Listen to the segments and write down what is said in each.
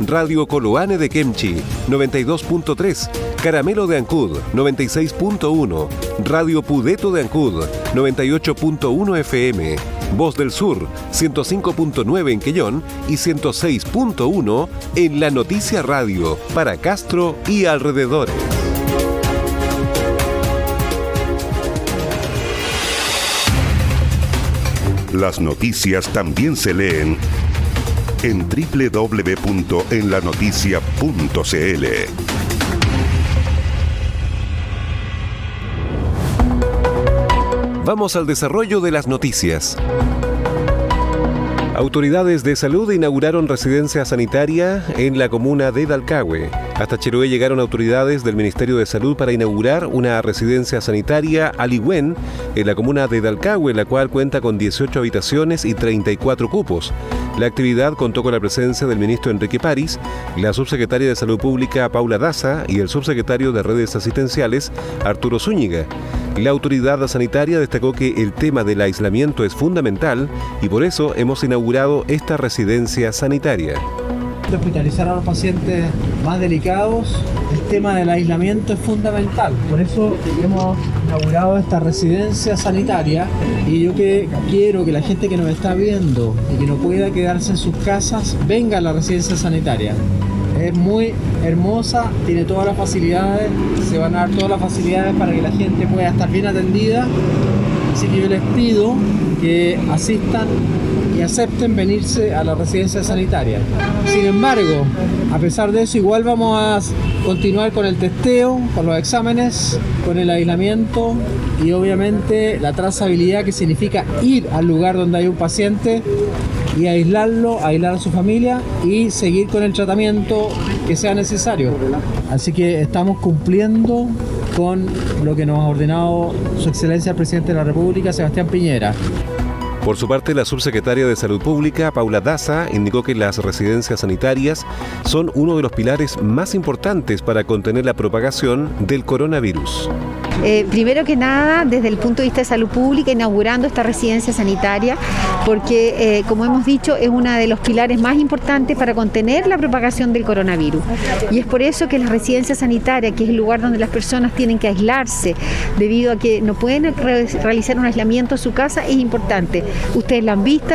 Radio Coloane de Kemchi, 92.3, Caramelo de Ancud, 96.1, Radio Pudeto de Ancud, 98.1 FM, Voz del Sur, 105.9 en Quellón y 106.1 en La Noticia Radio, para Castro y alrededores. Las noticias también se leen en www.enlanoticia.cl. Vamos al desarrollo de las noticias. Autoridades de salud inauguraron residencia sanitaria en la comuna de Dalcahue. Hasta Chiloé llegaron autoridades del Ministerio de Salud para inaugurar una residencia sanitaria Aligüen en la comuna de Dalcahue, la cual cuenta con 18 habitaciones y 34 cupos. La actividad contó con la presencia del ministro Enrique París, la subsecretaria de Salud Pública Paula Daza y el subsecretario de Redes Asistenciales Arturo Zúñiga. La autoridad sanitaria destacó que el tema del aislamiento es fundamental y por eso hemos inaugurado esta residencia sanitaria hospitalizar a los pacientes más delicados, el tema del aislamiento es fundamental. Por eso hemos inaugurado esta residencia sanitaria y yo que quiero que la gente que nos está viendo y que no pueda quedarse en sus casas venga a la residencia sanitaria. Es muy hermosa, tiene todas las facilidades, se van a dar todas las facilidades para que la gente pueda estar bien atendida. Así que yo les pido que asistan y acepten venirse a la residencia sanitaria. Sin embargo, a pesar de eso, igual vamos a continuar con el testeo, con los exámenes, con el aislamiento y obviamente la trazabilidad que significa ir al lugar donde hay un paciente y aislarlo, aislar a su familia y seguir con el tratamiento que sea necesario. Así que estamos cumpliendo con lo que nos ha ordenado Su Excelencia el Presidente de la República, Sebastián Piñera. Por su parte, la subsecretaria de Salud Pública, Paula Daza, indicó que las residencias sanitarias son uno de los pilares más importantes para contener la propagación del coronavirus. Eh, primero que nada, desde el punto de vista de salud pública, inaugurando esta residencia sanitaria, porque, eh, como hemos dicho, es uno de los pilares más importantes para contener la propagación del coronavirus. Y es por eso que la residencia sanitaria, que es el lugar donde las personas tienen que aislarse debido a que no pueden realizar un aislamiento en su casa, es importante. Ustedes la han visto,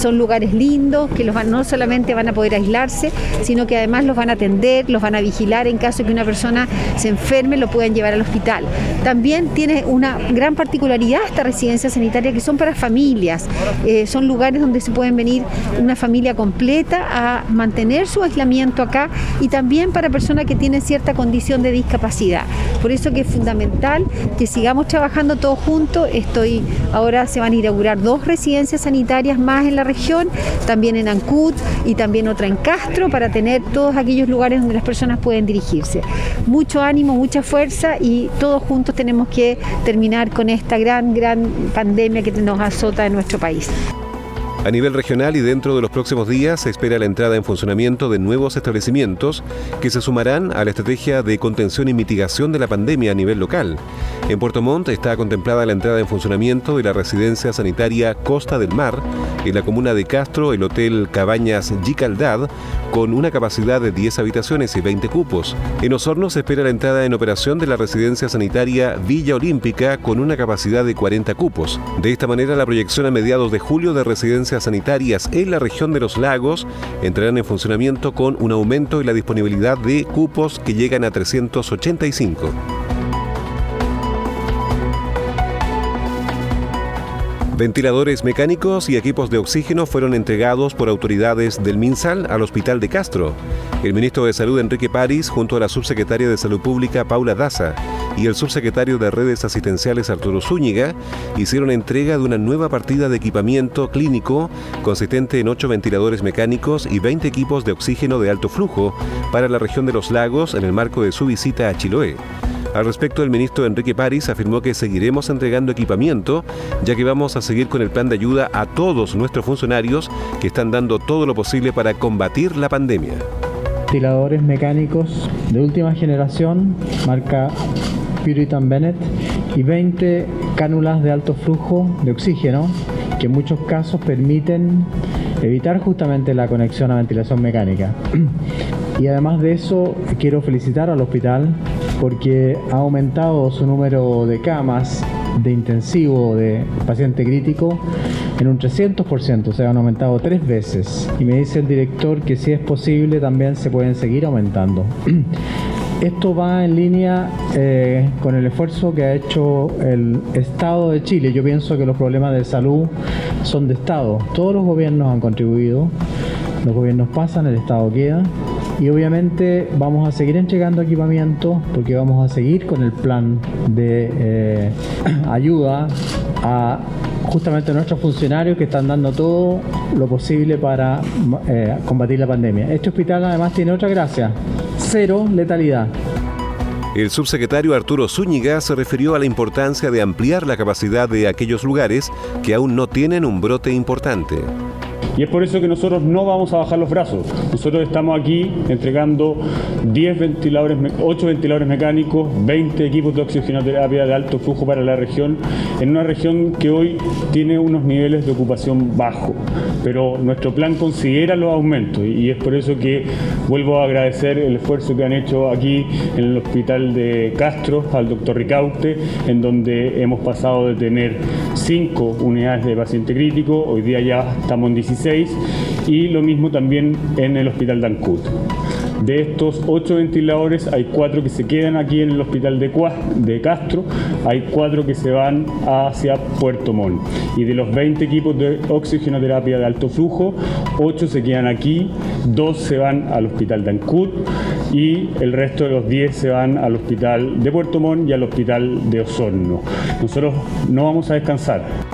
son lugares lindos que no solamente van a poder aislarse, sino que además los van a atender, los van a vigilar en caso de que una persona se enferme, lo puedan llevar al hospital. También tiene una gran particularidad esta residencia sanitaria que son para familias, eh, son lugares donde se pueden venir una familia completa a mantener su aislamiento acá y también para personas que tienen cierta condición de discapacidad. Por eso que es fundamental que sigamos trabajando todos juntos. Estoy ahora se van a inaugurar dos residencias sanitarias más en la región, también en Ancud y también otra en Castro para tener todos aquellos lugares donde las personas pueden dirigirse. Mucho ánimo, mucha fuerza y todos juntos juntos tenemos que terminar con esta gran, gran pandemia que nos azota en nuestro país. A nivel regional y dentro de los próximos días se espera la entrada en funcionamiento de nuevos establecimientos que se sumarán a la estrategia de contención y mitigación de la pandemia a nivel local. En Puerto Montt está contemplada la entrada en funcionamiento de la residencia sanitaria Costa del Mar, en la comuna de Castro el Hotel Cabañas Gicaldad, con una capacidad de 10 habitaciones y 20 cupos. En Osorno se espera la entrada en operación de la residencia sanitaria Villa Olímpica con una capacidad de 40 cupos. De esta manera, la proyección a mediados de julio de sanitarias en la región de los lagos entrarán en funcionamiento con un aumento en la disponibilidad de cupos que llegan a 385. Ventiladores mecánicos y equipos de oxígeno fueron entregados por autoridades del MinSal al Hospital de Castro. El ministro de Salud Enrique París, junto a la subsecretaria de Salud Pública Paula Daza y el subsecretario de Redes Asistenciales Arturo Zúñiga, hicieron entrega de una nueva partida de equipamiento clínico consistente en 8 ventiladores mecánicos y 20 equipos de oxígeno de alto flujo para la región de los lagos en el marco de su visita a Chiloé. Al respecto, el ministro Enrique París afirmó que seguiremos entregando equipamiento, ya que vamos a seguir con el plan de ayuda a todos nuestros funcionarios que están dando todo lo posible para combatir la pandemia. Ventiladores mecánicos de última generación, marca Puritan Bennett, y 20 cánulas de alto flujo de oxígeno que en muchos casos permiten evitar justamente la conexión a ventilación mecánica. Y además de eso, quiero felicitar al hospital porque ha aumentado su número de camas de intensivo de paciente crítico en un 300%, o sea, han aumentado tres veces. Y me dice el director que si es posible también se pueden seguir aumentando. Esto va en línea eh, con el esfuerzo que ha hecho el Estado de Chile. Yo pienso que los problemas de salud son de Estado. Todos los gobiernos han contribuido, los gobiernos pasan, el Estado queda y obviamente vamos a seguir entregando equipamiento porque vamos a seguir con el plan de eh, ayuda a justamente nuestros funcionarios que están dando todo lo posible para eh, combatir la pandemia. Este hospital además tiene otra gracia, cero letalidad. El subsecretario Arturo Zúñiga se refirió a la importancia de ampliar la capacidad de aquellos lugares que aún no tienen un brote importante. Y es por eso que nosotros no vamos a bajar los brazos. Nosotros estamos aquí entregando 10 ventiladores, 8 ventiladores mecánicos, 20 equipos de oxigenoterapia de alto flujo para la región, en una región que hoy tiene unos niveles de ocupación bajos. Pero nuestro plan considera los aumentos y es por eso que vuelvo a agradecer el esfuerzo que han hecho aquí en el hospital de Castro al doctor Ricaute, en donde hemos pasado de tener 5 unidades de paciente crítico, hoy día ya estamos en 16 y lo mismo también en el Hospital de Ancud. De estos ocho ventiladores hay cuatro que se quedan aquí en el hospital de, de Castro, hay cuatro que se van hacia Puerto Montt. Y de los 20 equipos de oxigenoterapia de alto flujo, ocho se quedan aquí, dos se van al hospital de Ancud y el resto de los 10 se van al hospital de Puerto Montt y al hospital de Osorno. Nosotros no vamos a descansar.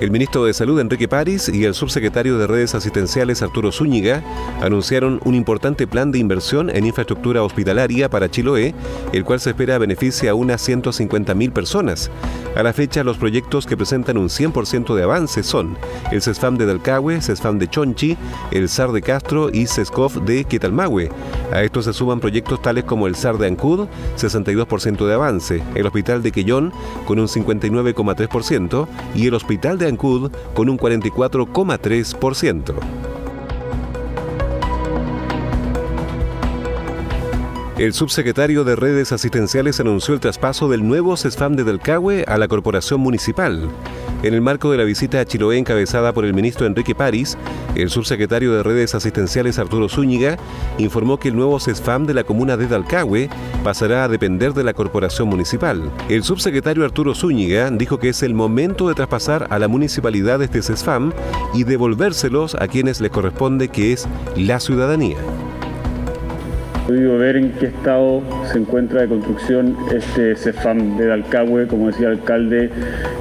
El ministro de Salud, Enrique París, y el subsecretario de Redes Asistenciales, Arturo Zúñiga, anunciaron un importante plan de inversión en infraestructura hospitalaria para Chiloé, el cual se espera beneficie a unas 150.000 personas. A la fecha, los proyectos que presentan un 100% de avance son el CESFAM de Dalcahue, CESFAM de Chonchi, el SAR de Castro y CESCOF de Quetalmahue. A estos se suman proyectos tales como el SAR de Ancud, 62% de avance, el Hospital de Quellón, con un 59,3%, y el Hospital de Con un 44,3%. El subsecretario de Redes Asistenciales anunció el traspaso del nuevo CESFAM de Delcahue a la Corporación Municipal. En el marco de la visita a Chiloé encabezada por el ministro Enrique París, el subsecretario de Redes Asistenciales Arturo Zúñiga informó que el nuevo CESFAM de la comuna de Dalcahue pasará a depender de la corporación municipal. El subsecretario Arturo Zúñiga dijo que es el momento de traspasar a la municipalidad este CESFAM y devolvérselos a quienes les corresponde, que es la ciudadanía. Podido ver en qué estado se encuentra de construcción este CEFAM de Dalcahue, como decía el alcalde,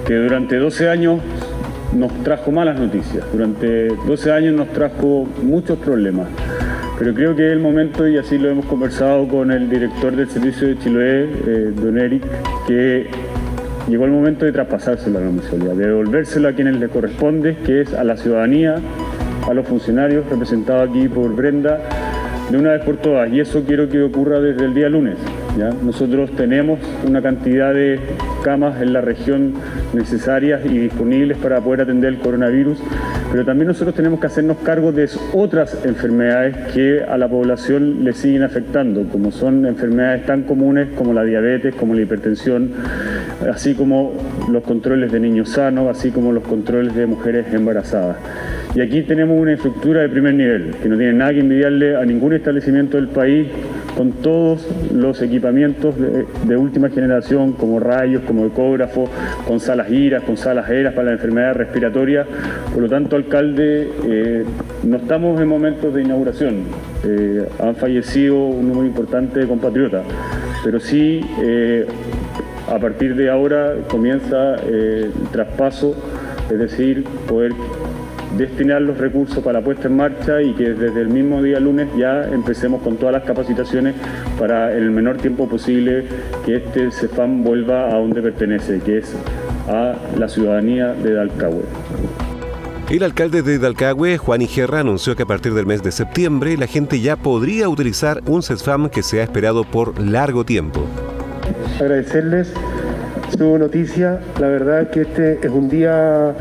que durante 12 años nos trajo malas noticias, durante 12 años nos trajo muchos problemas. Pero creo que es el momento, y así lo hemos conversado con el director del servicio de Chiloé, eh, don Eric, que llegó el momento de traspasárselo a la municipalidad, de devolvérselo a quienes le corresponde, que es a la ciudadanía, a los funcionarios representados aquí por Brenda, de una vez por todas y eso quiero que ocurra desde el día lunes. ¿ya? Nosotros tenemos una cantidad de camas en la región necesarias y disponibles para poder atender el coronavirus, pero también nosotros tenemos que hacernos cargo de otras enfermedades que a la población le siguen afectando, como son enfermedades tan comunes como la diabetes, como la hipertensión, así como los controles de niños sanos, así como los controles de mujeres embarazadas. Y aquí tenemos una estructura de primer nivel, que no tiene nada que envidiarle a ningún establecimiento del país, con todos los equipamientos de, última generación, como rayos, como ecógrafo, con salas iras, con salas eras para la enfermedad respiratoria. Por lo tanto, alcalde, eh, no estamos en momentos de inauguración. Eh, han fallecido un número importante de compatriotas, pero sí, eh, a partir de ahora comienza el traspaso, es decir, poder destinar los recursos para la puesta en marcha y que desde el mismo día lunes ya empecemos con todas las capacitaciones para en el menor tiempo posible que este CEFAM vuelva a donde pertenece, que es a la ciudadanía de Dalcahue. El alcalde de Dalcahue, Juan Igerra, anunció que a partir del mes de septiembre la gente ya podría utilizar un CESFAM que se ha esperado por largo tiempo. Agradecerles su noticia, la verdad que este es un día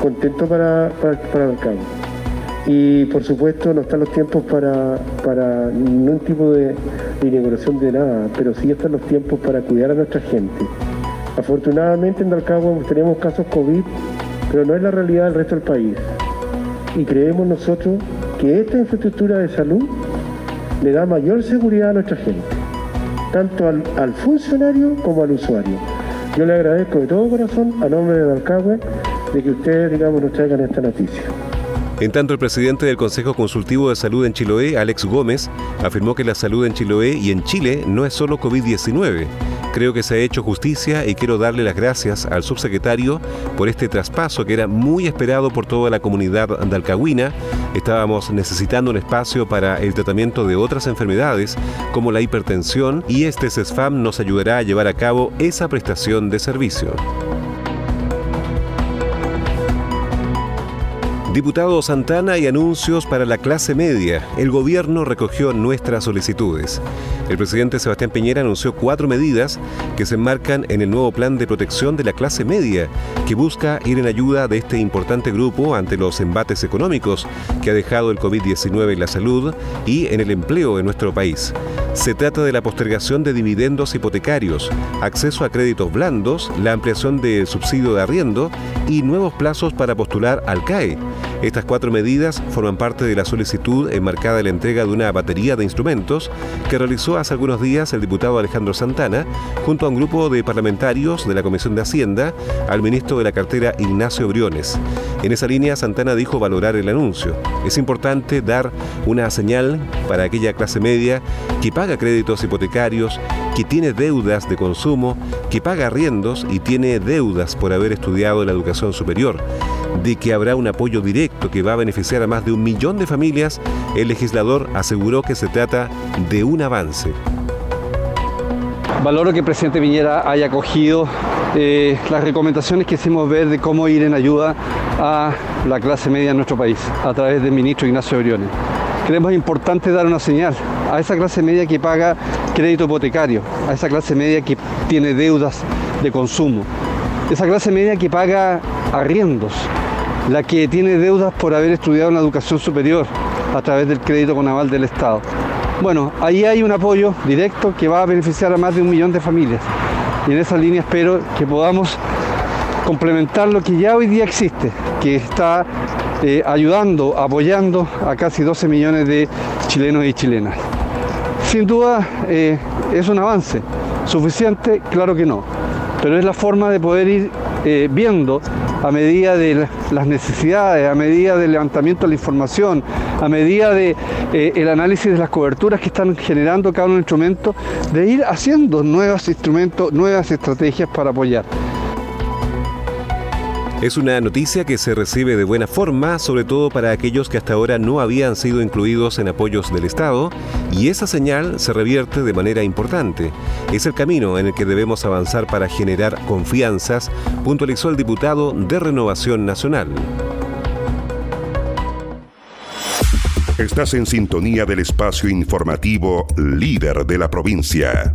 contento para, para, para Y por supuesto no están los tiempos para, para ningún tipo de, de inauguración de nada, pero sí están los tiempos para cuidar a nuestra gente. Afortunadamente en Dalcagua tenemos casos COVID, pero no es la realidad del resto del país. Y creemos nosotros que esta infraestructura de salud le da mayor seguridad a nuestra gente, tanto al, funcionario como al usuario. Yo le agradezco de todo corazón a nombre de Dalcagua de que ustedes, digamos, nos traigan esta noticia. En tanto, el presidente del Consejo Consultivo de Salud en Chiloé, Alex Gómez, afirmó que la salud en Chiloé y en Chile no es solo COVID-19. Creo que se ha hecho justicia y quiero darle las gracias al subsecretario por este traspaso que era muy esperado por toda la comunidad andalcahuina. Estábamos necesitando un espacio para el tratamiento de otras enfermedades como la hipertensión y este CESFAM nos ayudará a llevar a cabo esa prestación de servicio. Diputado Santana y anuncios para la clase media. El gobierno recogió nuestras solicitudes. El presidente Sebastián Piñera anunció cuatro medidas que se enmarcan en el nuevo plan de protección de la clase media, que busca ir en ayuda de este importante grupo ante los embates económicos que ha dejado el COVID-19 en la salud y en el empleo en nuestro país. Se trata de la postergación de dividendos hipotecarios, acceso a créditos blandos, la ampliación del subsidio de arriendo y nuevos plazos para postular al CAE. Estas cuatro medidas forman parte de la solicitud enmarcada en la entrega de una batería de instrumentos que realizó hace algunos días el diputado Alejandro Santana junto a un grupo de parlamentarios de la Comisión de Hacienda al ministro de la cartera Ignacio Briones. En esa línea, Santana dijo valorar el anuncio. Es importante dar una señal para aquella clase media que paga créditos hipotecarios, que tiene deudas de consumo, que paga arriendos y tiene deudas por haber estudiado la educación superior de que habrá un apoyo directo que va a beneficiar a más de un millón de familias, el legislador aseguró que se trata de un avance. Valoro que el presidente Piñera haya acogido eh, las recomendaciones que hicimos ver de cómo ir en ayuda a la clase media en nuestro país a través del ministro Ignacio Briones. Creemos importante dar una señal a esa clase media que paga crédito hipotecario, a esa clase media que tiene deudas de consumo, esa clase media que paga arriendos, la que tiene deudas por haber estudiado en la educación superior a través del crédito con aval del Estado. Bueno, ahí hay un apoyo directo que va a beneficiar a más de un millón de familias. Y en esa línea espero que podamos complementar lo que ya hoy día existe, que está eh, ayudando, apoyando a casi 12 millones de chilenos y chilenas. Sin duda eh, es un avance. ¿Suficiente? Claro que no. Pero es la forma de poder ir eh, viendo a medida de las necesidades, a medida del levantamiento de la información, a medida de el análisis de las coberturas que están generando cada uno de los instrumentos, de ir haciendo nuevos instrumentos, nuevas estrategias para apoyar. Es una noticia que se recibe de buena forma, sobre todo para aquellos que hasta ahora no habían sido incluidos en apoyos del Estado, y esa señal se revierte de manera importante. Es el camino en el que debemos avanzar para generar confianzas, puntualizó el diputado de Renovación Nacional. Estás en sintonía del espacio informativo líder de la provincia.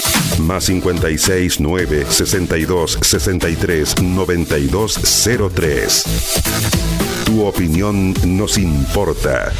Más 56 9 62 63 92 03. Tu opinión nos importa.